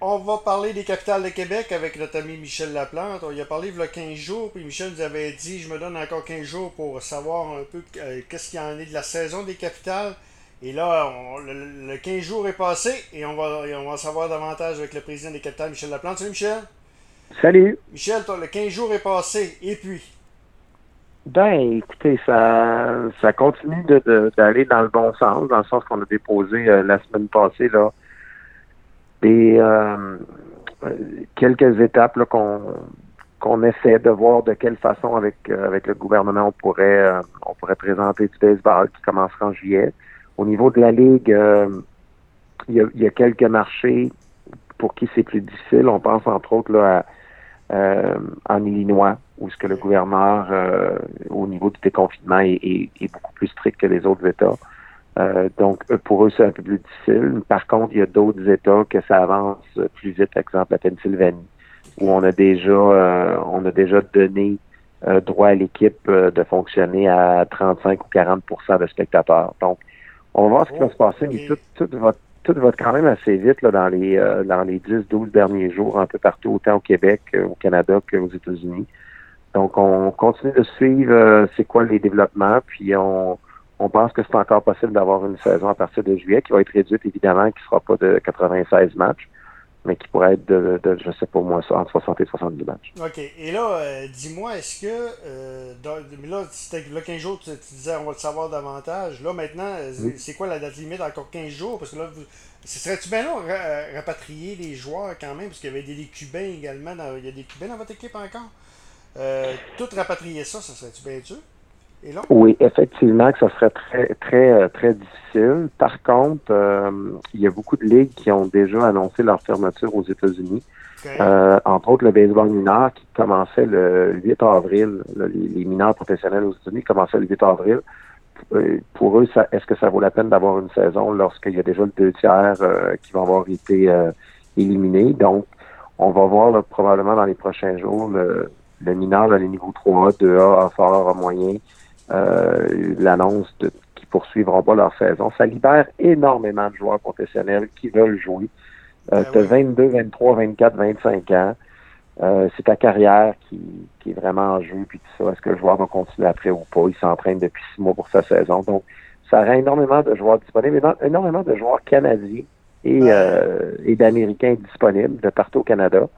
On va parler des capitales de Québec avec notre ami Michel Laplante. On y a parlé il y a 15 jours, puis Michel nous avait dit je me donne encore 15 jours pour savoir un peu euh, qu'est-ce qu'il y en est de la saison des capitales. Et là, le, 15 jours est passé et on va, on va savoir davantage avec le président des capitales, Michel Laplante. Salut Michel. Salut. Michel, le 15 jours est passé. Et puis? Ben, écoutez, ça, ça continue d'aller dans le bon sens, dans le sens qu'on a déposé euh, la semaine passée là, des euh, quelques étapes qu'on qu'on essaie de voir de quelle façon avec euh, avec le gouvernement on pourrait on pourrait présenter du baseball qui commencera en juillet. Au niveau de la ligue, il y, a, y a quelques marchés pour qui c'est plus difficile. On pense entre autres là, à, en Illinois, où ce que le gouverneur, au niveau du déconfinement, est, est, beaucoup plus strict que les autres États. Euh, donc, pour eux, c'est un peu plus difficile. Par contre, il y a d'autres États que ça avance plus vite, par exemple la Pennsylvanie, où on a déjà euh, on a déjà donné euh, droit à l'équipe de fonctionner à 35 ou 40% de spectateurs. Donc, on va voir ce qui va se passer, mais tout, va, tout va quand même assez vite là, dans les dans les 10-12 derniers jours, un peu partout, autant au Québec, au Canada qu'aux États-Unis. Donc, on continue de suivre c'est quoi les développements, puis on on pense que c'est encore possible d'avoir une saison à partir de juillet qui va être réduite évidemment, qui ne sera pas de 96 matchs, mais qui pourrait être de, de je sais pas moi, entre 60 et 62 matchs. OK. Et là, euh, dis-moi, est-ce que, euh, là, c'était le 15 jours, tu, disais, on va le savoir davantage. Là, maintenant, euh, c'est quoi la date limite? Encore 15 jours? Parce que là, ce serait-tu bien long rapatrier les joueurs quand même? Parce qu'il y avait des, Cubains également. il y a des Cubains dans votre équipe encore? tout rapatrier ça, ça serait-tu bien dur? Oui, effectivement, que ça serait très, très, euh, très difficile. Par contre, euh, il y a beaucoup de ligues qui ont déjà annoncé leur fermeture aux États-Unis. Euh, entre autres, le baseball mineur qui commençait le 8 avril. les, mineurs professionnels aux États-Unis commençaient le 8 avril. pour eux, est-ce que ça vaut la peine d'avoir une saison lorsqu'il y a déjà le deux tiers qui vont avoir été éliminés? Donc, on va voir probablement dans les prochains jours le, le mineur, les niveaux 3A, 2A, A fort, A moyen, euh, l'annonce de qui poursuivront pas leur saison. Ça libère énormément de joueurs professionnels qui veulent jouer. Euh, tu as 22, 23, 24, 25 ans. Euh, c'est ta carrière qui, qui, est vraiment en jeu, puis tout ça. Est-ce que le joueur va continuer après ou pas? Il s'entraîne depuis six mois pour sa saison. Donc, ça rend énormément de joueurs disponibles, énormément de joueurs canadiens et, euh, et d'Américains disponibles de partout au Canada.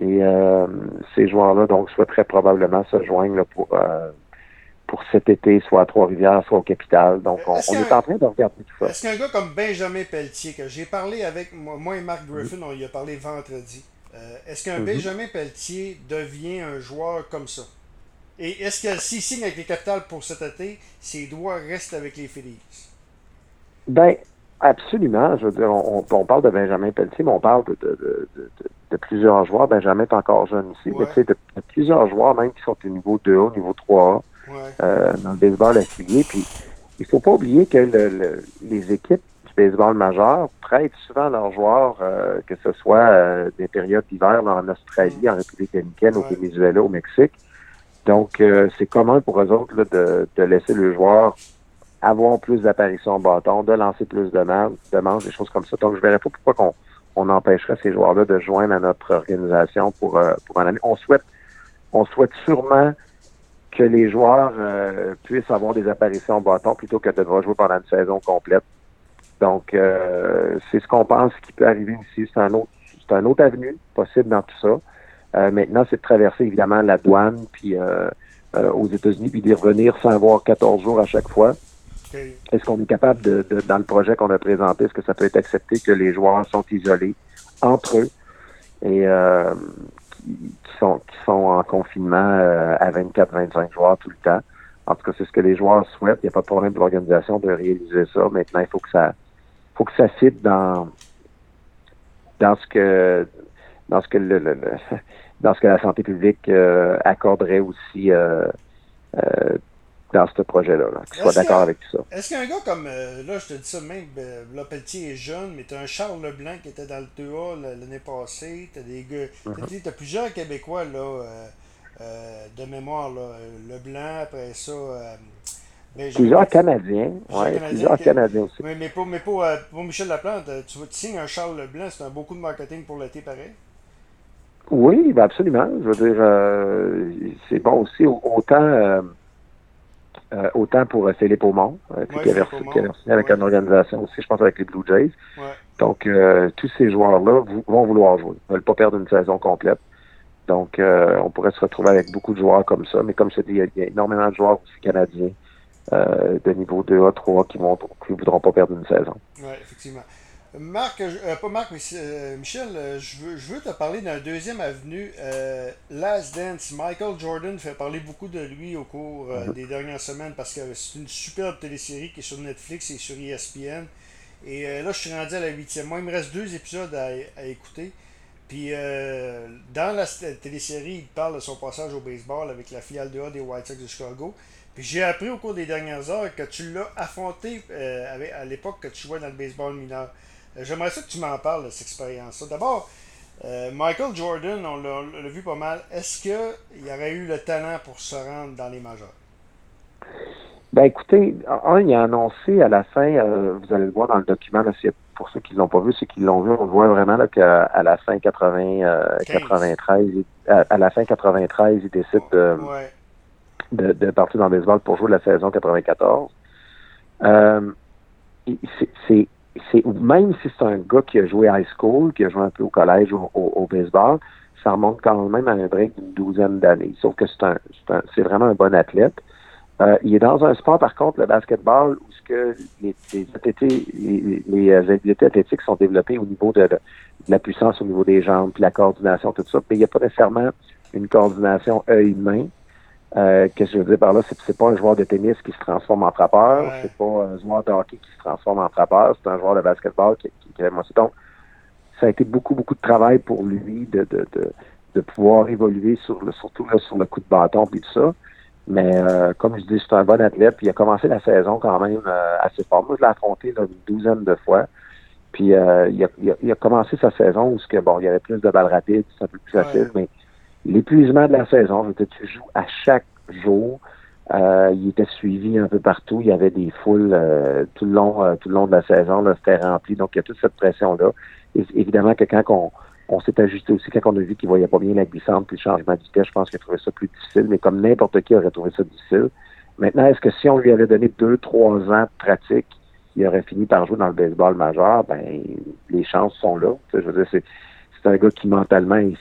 Et euh, ces joueurs-là, donc, souhaiteraient probablement se joindre là, pour, euh, pour cet été, soit à Trois-Rivières, soit au Capital. Donc, on, est, en train de regarder tout ça. Est-ce qu'un gars comme Benjamin Pelletier, que j'ai parlé avec moi, et Marc Griffin, on y a parlé vendredi, euh, est-ce qu'un mm-hmm. Benjamin Pelletier devient un joueur comme ça? Et est-ce que s'il signe avec les Capitals pour cet été, ses droits restent avec les Phillies? Ben, absolument. Je veux dire, on, parle de Benjamin Pelletier, mais on parle de, de, plusieurs joueurs. Benjamin est encore jeune ici, mais tu sais, de, plusieurs joueurs même qui sont au niveau 2A, au niveau 3A euh, dans le baseball affilié. Puis il faut pas oublier que le, les équipes du baseball majeur prêtent souvent leurs joueurs, euh, que ce soit euh, des périodes d'hiver en Australie, en République dominicaine, au Venezuela, au Mexique. Donc, c'est commun pour eux autres de, de laisser le joueur avoir plus d'apparitions en bâton, de lancer plus de, de manches, des choses comme ça. Donc, je verrais pas pourquoi qu'on on empêcherait ces joueurs-là de joindre à notre organisation pour, pour un année. On souhaite, on souhaite sûrement que les joueurs euh, puissent avoir des apparitions en bâton plutôt que de devoir jouer pendant une saison complète. Donc, euh, c'est ce qu'on pense qui peut arriver ici. C'est un autre, c'est un autre avenue possible dans tout ça. Euh, maintenant, c'est de traverser évidemment la douane, puis aux États-Unis, puis d'y revenir sans avoir 14 jours à chaque fois. Est-ce qu'on est capable de, dans le projet qu'on a présenté, est-ce que ça peut être accepté que les joueurs sont isolés entre eux? Et qui, sont, qui sont en confinement euh, à 24-25 joueurs tout le temps. En tout cas, c'est ce que les joueurs souhaitent. Il n'y a pas de problème de l'organisation de réaliser ça. Maintenant, il faut que ça faut que ça cite dans dans ce que dans ce que le, dans ce que la santé publique euh, accorderait aussi euh, dans ce projet-là, là, qu'ils soient d'accord avec tout ça. Est-ce qu'un gars comme, euh, là, je te dis ça même, ben, Pelletier est jeune, mais tu as un Charles Leblanc qui était dans le 2A l'année passée, tu as des gars, tu as, plusieurs Québécois, là, euh, euh, de mémoire, là, Leblanc, après ça, plusieurs Canadiens. Oui, plusieurs Canadiens aussi. Mais, mais, pour, mais pour, euh, pour, Michel Laplante, tu, tu signes un Charles Leblanc, c'est un beaucoup de marketing pour l'été pareil? Oui, ben absolument. Je veux dire, euh, c'est bon aussi autant euh, euh, autant pour Philippe Aumont, qui, avait, signé avec une organisation aussi, je pense avec les Blue Jays. Donc tous ces joueurs-là vont vouloir jouer, ne veulent pas perdre une saison complète. Donc on pourrait se retrouver avec beaucoup de joueurs comme ça, mais comme je te dis, il y a, énormément de joueurs aussi canadiens de niveau 2A, 3 qui vont qui voudront pas perdre une saison. Oui, effectivement. Marc, euh, pas Marc, mais euh, Michel, euh, je, veux, je veux te parler d'un deuxième avenue, Last Dance. Michael Jordan fait parler beaucoup de lui au cours mhm. des dernières semaines parce que c'est une superbe télésérie qui est sur Netflix et sur ESPN. Et là, je suis rendu à la huitième. Moi, il me reste deux épisodes à, écouter. Puis dans la télésérie, il parle de son passage au baseball avec la filiale de A des White Sox de Chicago. Puis j'ai appris au cours des dernières heures que tu l'as affronté à l'époque que tu jouais dans le baseball mineur. Euh, j'aimerais ça que tu m'en parles de cette expérience-là. D'abord, euh, Michael Jordan, on l'a vu pas mal. Est-ce qu'il aurait eu le talent pour se rendre dans les majeurs? Ben écoutez, un, il a annoncé à la fin, euh, vous allez le voir dans le document, pour ceux qui ne l'ont pas vu, ceux qui l'ont vu, on voit vraiment qu'à à la fin 80, 93, à, la fin 93, il décide de, de, partir dans le baseball pour jouer la saison 94. c'est c'est même si c'est un gars qui a joué high school, qui a joué un peu au collège ou au, baseball, ça remonte quand même à un break d'une douzaine d'années. Sauf que c'est un, c'est vraiment un bon athlète. Euh, il est dans un sport, par contre, le basketball, où ce que les, les, les, les, habiletés athlétiques sont développées au niveau de, la puissance, au niveau des jambes, puis la coordination, tout ça. Mais il n'y a pas nécessairement une coordination œil-main. Euh, Qu'est-ce que je veux dire par là? C'est c'est pas un joueur de tennis qui se transforme en frappeur, c'est pas un joueur de hockey qui se transforme en frappeur, c'est un joueur de basketball qui, qui, qui Donc, ça a été beaucoup, beaucoup de travail pour lui de, de, de, de pouvoir évoluer sur le, surtout là, sur le coup de bâton puis tout ça. Mais euh, comme je dis, c'est un bon athlète. Puis il a commencé la saison quand même euh, assez fort. Moi, je l'ai affronté là, une douzaine de fois. Puis euh, il, a, il, a, commencé sa saison où que, bon, il y avait plus de balles rapides, c'est un peu plus facile, mais l'épuisement de la saison. Je tu joues à chaque jour. Euh, il était suivi un peu partout. Il y avait des foules euh, tout le long, euh, tout le long de la saison. C'était rempli. Donc, il y a toute cette pression-là. évidemment que quand on, on s'est ajusté aussi, quand on a vu qu'il voyait pas bien la glissante puis le changement de vitesse, je pense qu'il a trouvé ça plus difficile. Mais comme n'importe qui aurait trouvé ça difficile. Maintenant, est-ce que si on lui avait donné deux, trois ans de pratique, il aurait fini par jouer dans le baseball majeur? Ben, les chances sont là. Je veux dire, c'est, c'est un gars qui mentalement est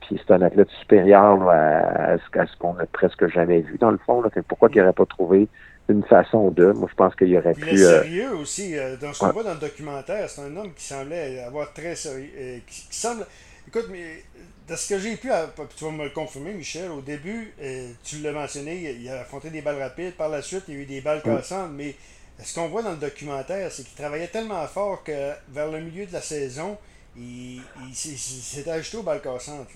puis c'est un athlète supérieur à, ce, qu'on a presque jamais vu, dans le fond. Pourquoi il n'aurait pas trouvé une façon de? Moi, je pense qu'il y aurait pu. Il est euh, sérieux aussi. Euh, dans ce qu'on voit dans le documentaire, c'est un homme qui semblait avoir très sérieux. Euh, qui, semble. Écoute, mais de ce que j'ai pu. Tu vas me le confirmer, Michel. Au début, tu l'as mentionné, il a affronté des balles rapides. Par la suite, il y a eu des balles cassantes. Mais ce qu'on voit dans le documentaire, c'est qu'il travaillait tellement fort que vers le milieu de la saison, il, s'est ajouté aux balles cassantes.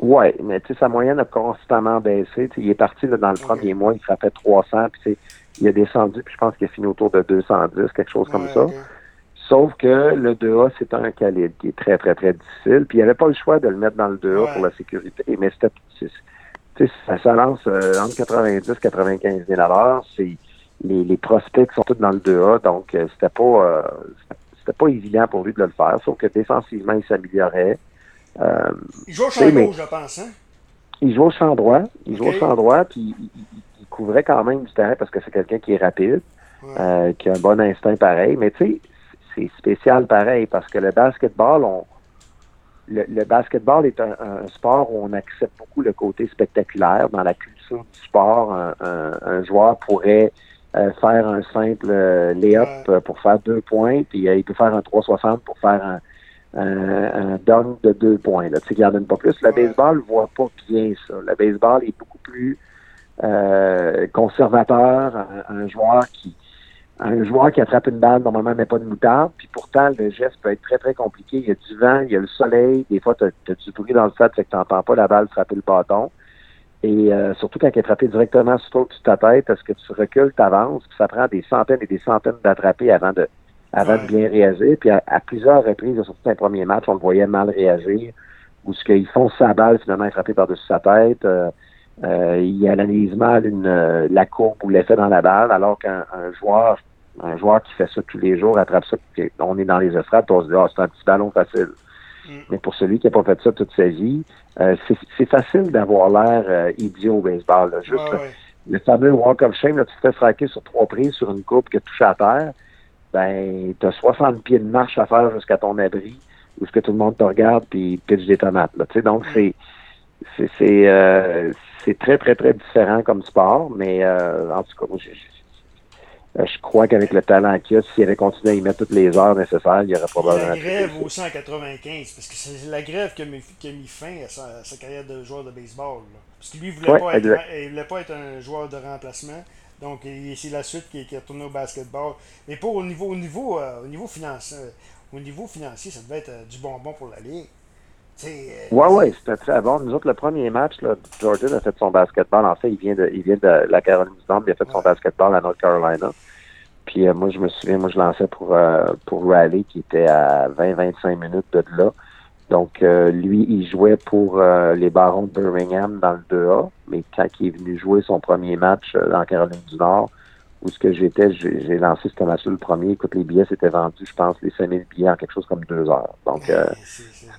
Oui, mais tu sais, sa moyenne a constamment baissé. il est parti là, dans le premier mois, il frappait 300, puis il a descendu, puis je pense qu'il a fini autour de 210, quelque chose comme ça. Sauf que le 2A, c'est un calibre qui est très, très, très difficile. Puis il avait pas le choix de le mettre dans le 2A pour la sécurité. Mais c'était, ça, ça lance euh, entre 90 et 95 000 C'est les, les prospects sont tous dans le 2A, donc euh, c'était pas euh, c'était pas évident pour lui de le faire. Sauf que défensivement, il s'améliorait. Euh, il joue au champ je pense, hein? Il joue au champ droit. Il joue au champ droit, puis il, couvrait quand même du terrain parce que c'est quelqu'un qui est rapide, euh, qui a un bon instinct pareil. Mais tu sais, c'est spécial pareil parce que le basketball, on, le, basketball est un, sport où on accepte beaucoup le côté spectaculaire. Dans la culture du sport, un, joueur pourrait euh, faire un simple layup pour faire deux points, puis il peut faire un 360 pour faire un, un, un dunk de deux points. Là. Tu sais, qu'il donne pas plus. Le baseball ne voit pas bien ça. Le baseball est beaucoup plus euh, conservateur. Un, joueur qui un joueur qui attrape une balle, normalement, met pas de moutarde. Puis pourtant, le geste peut être très, très compliqué. Il y a du vent, il y a le soleil. Des fois, tu as, du bruit dans le stade, fait que tu n'entends pas la balle frapper le bâton. Et euh, surtout quand elle est frappée directement sur ta tête, est-ce que tu recules, tu avances, puis ça prend des centaines et des centaines d'attraper avant de, avant de bien réagir. Puis à, plusieurs reprises, surtout dans les premiers matchs, on le voyait mal réagir, ou ce qu'ils font sa balle, finalement, est frappé par-dessus sa tête. Euh, Euh, il analyse mal une, la courbe ou l'effet dans la balle, alors qu'un joueur un joueur qui fait ça tous les jours attrape ça, on est dans les estrades, on se dit, ah, c'est un petit ballon facile. Mais pour celui qui n'a pas fait ça toute sa vie, euh, c'est facile d'avoir l'air euh, idiot au baseball. Juste le, fameux walk of shame, là, tu te fais fraquer sur trois prises sur une coupe qui touche à terre, ben, tu as 60 pieds de marche à faire jusqu'à ton abri, où ce que tout le monde te regarde puis pitch des tomates. Là, donc, c'est c'est euh, c'est très, très, très différent comme sport, mais euh, en tout cas, moi, je crois qu'avec le talent qu'il a, s'il avait continué à y mettre toutes les heures nécessaires, il y aurait probablement. La grève aussi en 95, parce que c'est la grève qui a mis, qui a mis fin à sa, carrière de joueur de baseball. Parce que lui, il ne voulait, pas être, voulait pas être un joueur de remplacement. Donc, c'est la suite qui, qui est retourné au basketball. Mais pour au niveau, au niveau, euh, au niveau financier, au niveau financier, ça devait être euh, du bonbon pour la Ligue. Oui, ouais, ouais, c'était très bon. Nous autres, le premier match, là, Jordan a fait son basketball. En fait, il vient de, il vient de la Caroline du Nord, il a fait son basketball à North Carolina. Puis euh, moi, je me souviens, moi, je lançais pour, euh, pour Raleigh, qui était à 20-25 minutes de là. Donc, euh, lui, il jouait pour les Barons de Birmingham dans le 2A. Mais quand il est venu jouer son premier match dans Caroline du Nord, où ce que j'étais, j'ai lancé ce match le premier. Écoute, les billets s'étaient vendus, je pense, les 5000 billets en quelque chose comme deux heures. Donc, euh,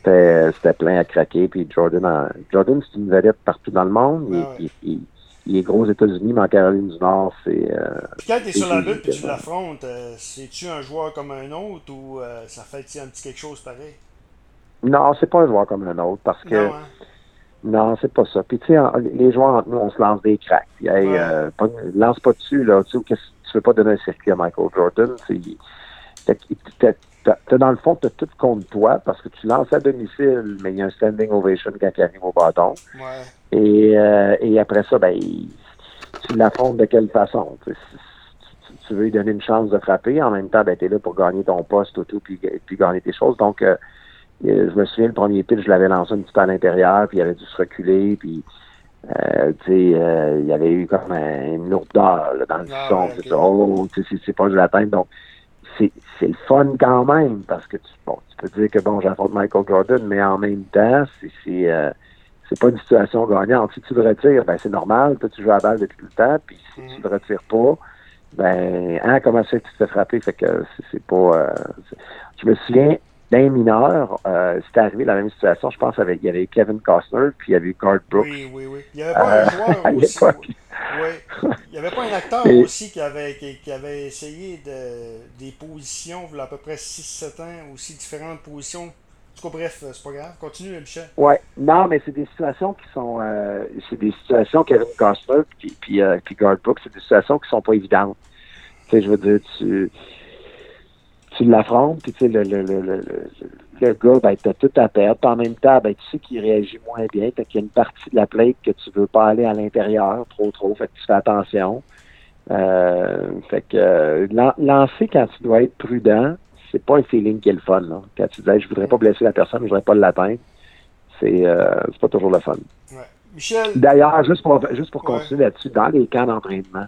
c'était plein à craquer. Puis Jordan, Jordan c'est une vedette partout dans le monde. il, est gros aux États-Unis, mais en Caroline du Nord, c'est. Euh, quand tu es sur la lutte et tu l'affrontes, euh, c'est-tu un joueur comme un autre ou ça fait un petit quelque chose pareil? Non, c'est pas un joueur comme un autre parce que. Hein? Non, c'est pas ça. Puis, tu sais, les joueurs entre nous, on se lance des cracks. Puis, euh, lance pas dessus, là. Tu sais, tu veux pas donner un circuit à Michael Jordan. Dans le fond, tu as tout contre toi parce que tu lances à domicile, mais il y a un standing ovation quand il arrive au bâton. Ouais. Et, euh, et après ça, ben, tu l'affrontes de quelle façon? Tu, tu, veux lui donner une chance de frapper. En même temps, ben, tu es là pour gagner ton poste, tout, tout puis, puis gagner tes choses. Donc, euh, je me souviens, le premier pitch, je l'avais lancé un petit peu à l'intérieur, puis il avait dû se reculer, puis euh, tu sais, euh, il y avait eu comme une lourdeur là, dans le ah, son. c'est oh, c'est pas de la tête. Donc, c'est le fun quand même, parce que tu, bon, tu peux dire que bon, j'affronte Michael Jordan, mais en même temps, c'est euh, c'est pas une situation gagnante. Si tu le retires, ben c'est normal, toi tu joues à la balle depuis tout le temps, puis si tu le retires pas, ben hein, comment ça tu te fais frapper? Fait que c'est pas. Euh, je me souviens, d'un mineur, euh, c'était arrivé la même situation, je pense, avec il y avait Kevin Costner, puis il y avait Garth Brooks. Oui, oui, oui. Il n'y avait pas un euh, joueur aussi. Oui. Il n'y avait pas un acteur aussi qui avait, qui, avait essayé de, des positions, il y a à peu près 6-7 ans, aussi différentes positions. En tout cas, bref, c'est pas grave. Continue, Michel. Oui. Non, mais c'est des situations qui sont. Euh, c'est des situations, Kevin Costner, puis, puis, euh, puis Garth Brooks, c'est des situations qui sont pas évidentes. Tu sais, je veux dire, tu tu l'affrontes, puis tu sais, le, le, le, le, le gars, ben, t'as tout à perdre. Puis en même temps, ben, tu sais qu'il réagit moins bien. Fait qu'il y a une partie de la plate que tu veux pas aller à l'intérieur trop, trop. Fait que tu fais attention. Euh, fait que euh, lancer quand tu dois être prudent, c'est pas un feeling qui est le fun. Là. Quand tu dis je voudrais pas blesser la personne, je voudrais pas l'atteindre, c'est euh, c'est pas toujours le fun. Ouais. Michel? D'ailleurs, juste pour juste pour continuer là-dessus, dans les camps d'entraînement,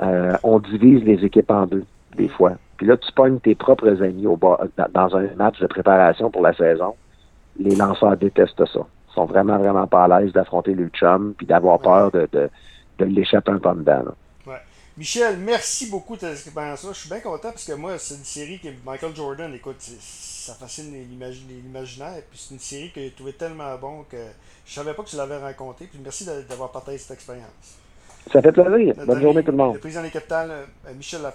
euh, on divise les équipes en deux, des fois. Puis là, tu pognes tes propres amis au bas, dans un match de préparation pour la saison. Les lanceurs détestent ça. Ils sont vraiment, vraiment pas à l'aise d'affronter le chum puis d'avoir peur de, de, de l'échapper un peu dedans. Ouais. Michel, merci beaucoup de cette expérience-là. Je suis bien content parce que moi, c'est une série que Michael Jordan, écoute, ça fascine l'imaginaire. Puis c'est une série que j'ai trouvé tellement bon que je savais pas que tu l'avais rencontré. Puis merci d'avoir partagé cette expérience. Ça fait plaisir. Bonne journée tout le monde. Le président des capitales, Michel Laplante.